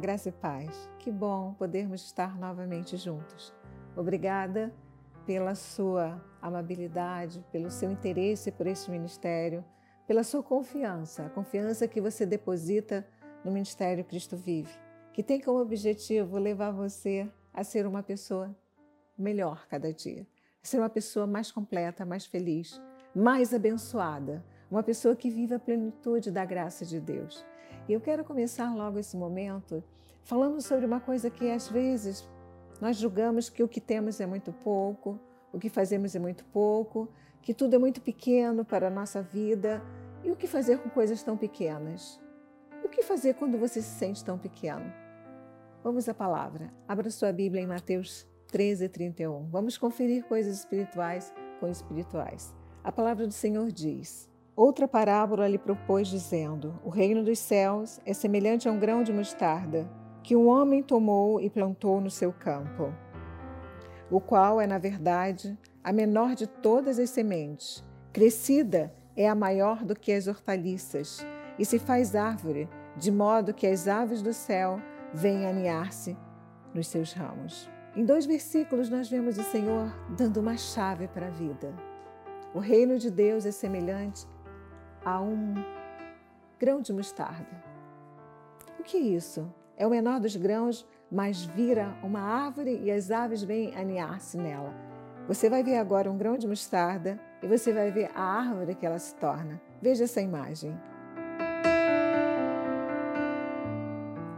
graça e paz. Que bom podermos estar novamente juntos. Obrigada pela sua amabilidade, pelo seu interesse por este ministério, pela sua confiança, a confiança que você deposita no Ministério Cristo Vive, que tem como objetivo levar você a ser uma pessoa melhor cada dia, a ser uma pessoa mais completa, mais feliz, mais abençoada, uma pessoa que vive a plenitude da graça de Deus. E eu quero começar logo esse momento falando sobre uma coisa que às vezes nós julgamos que o que temos é muito pouco, o que fazemos é muito pouco, que tudo é muito pequeno para a nossa vida. E o que fazer com coisas tão pequenas? O que fazer quando você se sente tão pequeno? Vamos à palavra. Abra sua Bíblia em Mateus 13, 31. Vamos conferir coisas espirituais com espirituais. A palavra do Senhor diz: Outra parábola lhe propôs, dizendo: O reino dos céus é semelhante a um grão de mostarda que um homem tomou e plantou no seu campo, o qual é, na verdade, a menor de todas as sementes. Crescida é a maior do que as hortaliças, e se faz árvore, de modo que as aves do céu vêm aninhar-se nos seus ramos. Em dois versículos, nós vemos o Senhor dando uma chave para a vida. O reino de Deus é semelhante a um grão de mostarda. O que é isso? É o menor dos grãos, mas vira uma árvore e as aves vêm aninhar-se nela. Você vai ver agora um grão de mostarda e você vai ver a árvore que ela se torna. Veja essa imagem.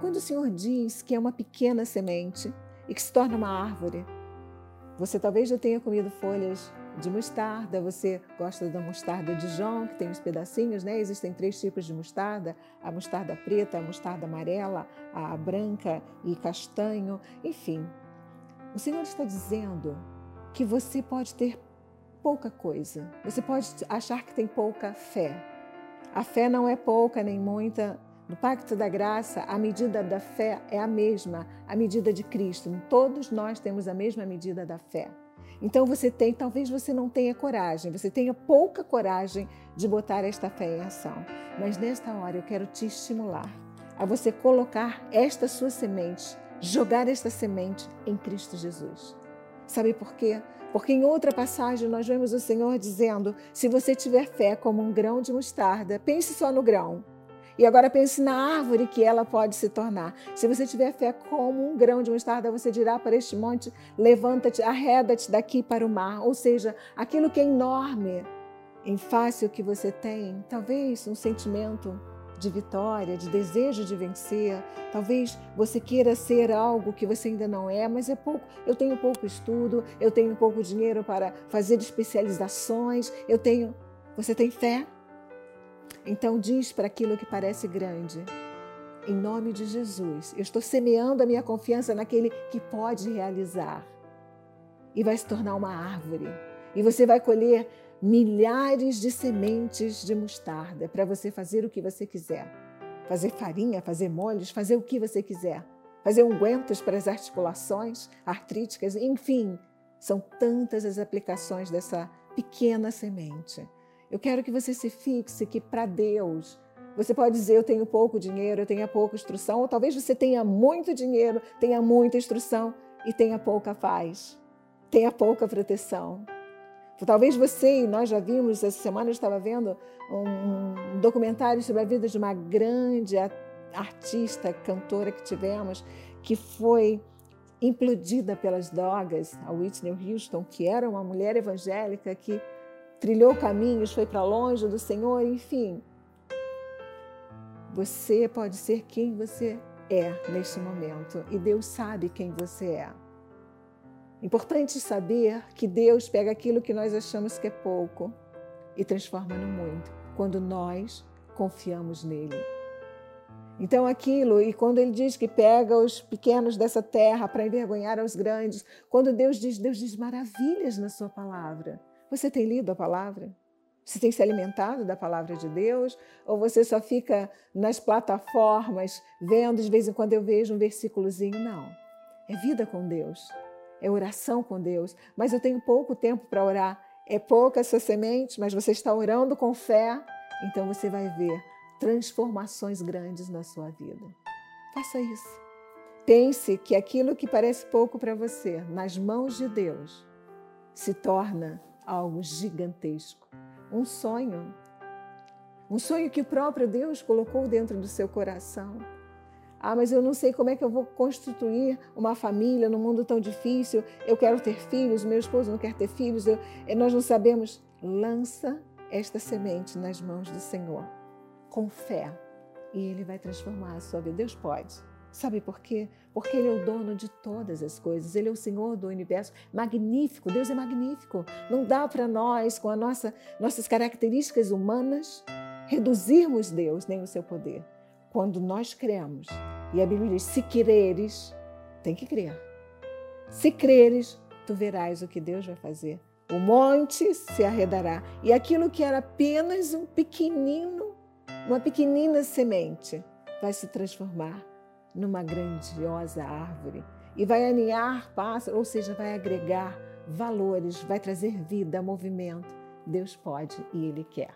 Quando o Senhor diz que é uma pequena semente e que se torna uma árvore, você talvez já tenha comido folhas de mostarda, você gosta da mostarda de João, que tem os pedacinhos, né? Existem três tipos de mostarda: a mostarda preta, a mostarda amarela, a branca e castanho, enfim. O Senhor está dizendo que você pode ter pouca coisa, você pode achar que tem pouca fé. A fé não é pouca nem muita. No Pacto da Graça, a medida da fé é a mesma, a medida de Cristo. Todos nós temos a mesma medida da fé. Então você tem, talvez você não tenha coragem, você tenha pouca coragem de botar esta fé em ação. Mas nesta hora eu quero te estimular a você colocar esta sua semente, jogar esta semente em Cristo Jesus. Sabe por quê? Porque em outra passagem nós vemos o Senhor dizendo: se você tiver fé como um grão de mostarda, pense só no grão. E agora pense na árvore que ela pode se tornar. Se você tiver fé como um grão de mostarda, você dirá para este monte: levanta-te, arreda-te daqui para o mar. Ou seja, aquilo que é enorme em face o que você tem, talvez um sentimento de vitória, de desejo de vencer. Talvez você queira ser algo que você ainda não é, mas é pouco. Eu tenho pouco estudo, eu tenho pouco dinheiro para fazer especializações, eu tenho. Você tem fé? Então diz para aquilo que parece grande, em nome de Jesus, eu estou semeando a minha confiança naquele que pode realizar. E vai se tornar uma árvore. E você vai colher milhares de sementes de mostarda para você fazer o que você quiser. Fazer farinha, fazer molhos, fazer o que você quiser. Fazer ungüentos para as articulações artríticas, enfim, são tantas as aplicações dessa pequena semente. Eu quero que você se fixe que para Deus, você pode dizer eu tenho pouco dinheiro, eu tenho pouca instrução, ou talvez você tenha muito dinheiro, tenha muita instrução e tenha pouca paz, tenha pouca proteção. Talvez você, e nós já vimos, essa semana eu estava vendo um documentário sobre a vida de uma grande artista, cantora que tivemos, que foi implodida pelas drogas, a Whitney Houston, que era uma mulher evangélica que trilhou caminhos, foi para longe do Senhor, enfim. Você pode ser quem você é neste momento e Deus sabe quem você é. Importante saber que Deus pega aquilo que nós achamos que é pouco e transforma no muito, quando nós confiamos nele. Então, aquilo, e quando ele diz que pega os pequenos dessa terra para envergonhar os grandes, quando Deus diz, Deus diz maravilhas na sua palavra. Você tem lido a palavra? Você tem se alimentado da palavra de Deus? Ou você só fica nas plataformas vendo, de vez em quando eu vejo um versículozinho? Não. É vida com Deus. É oração com Deus. Mas eu tenho pouco tempo para orar. É pouca essa semente, mas você está orando com fé. Então você vai ver transformações grandes na sua vida. Faça isso. Pense que aquilo que parece pouco para você, nas mãos de Deus, se torna algo gigantesco. Um sonho. Um sonho que o próprio Deus colocou dentro do seu coração. Ah, mas eu não sei como é que eu vou constituir uma família num mundo tão difícil. Eu quero ter filhos, meu esposo não quer ter filhos. Eu, nós não sabemos. Lança esta semente nas mãos do Senhor, com fé, e Ele vai transformar a sua vida. Deus pode. Sabe por quê? Porque Ele é o dono de todas as coisas, Ele é o Senhor do universo. Magnífico, Deus é magnífico. Não dá para nós, com as nossa, nossas características humanas, reduzirmos Deus nem o seu poder. Quando nós cremos, e a Bíblia diz: se creres, tem que crer. Se creres, tu verás o que Deus vai fazer. O monte se arredará, e aquilo que era apenas um pequenino, uma pequenina semente, vai se transformar numa grandiosa árvore e vai aninhar pássaros, ou seja, vai agregar valores, vai trazer vida, movimento. Deus pode e Ele quer.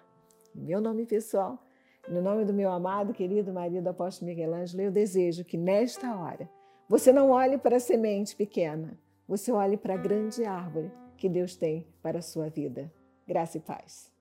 Meu nome pessoal, no nome do meu amado, querido marido apóstolo Miguel Ângelo, eu desejo que nesta hora você não olhe para a semente pequena, você olhe para a grande árvore que Deus tem para a sua vida. Graça e paz.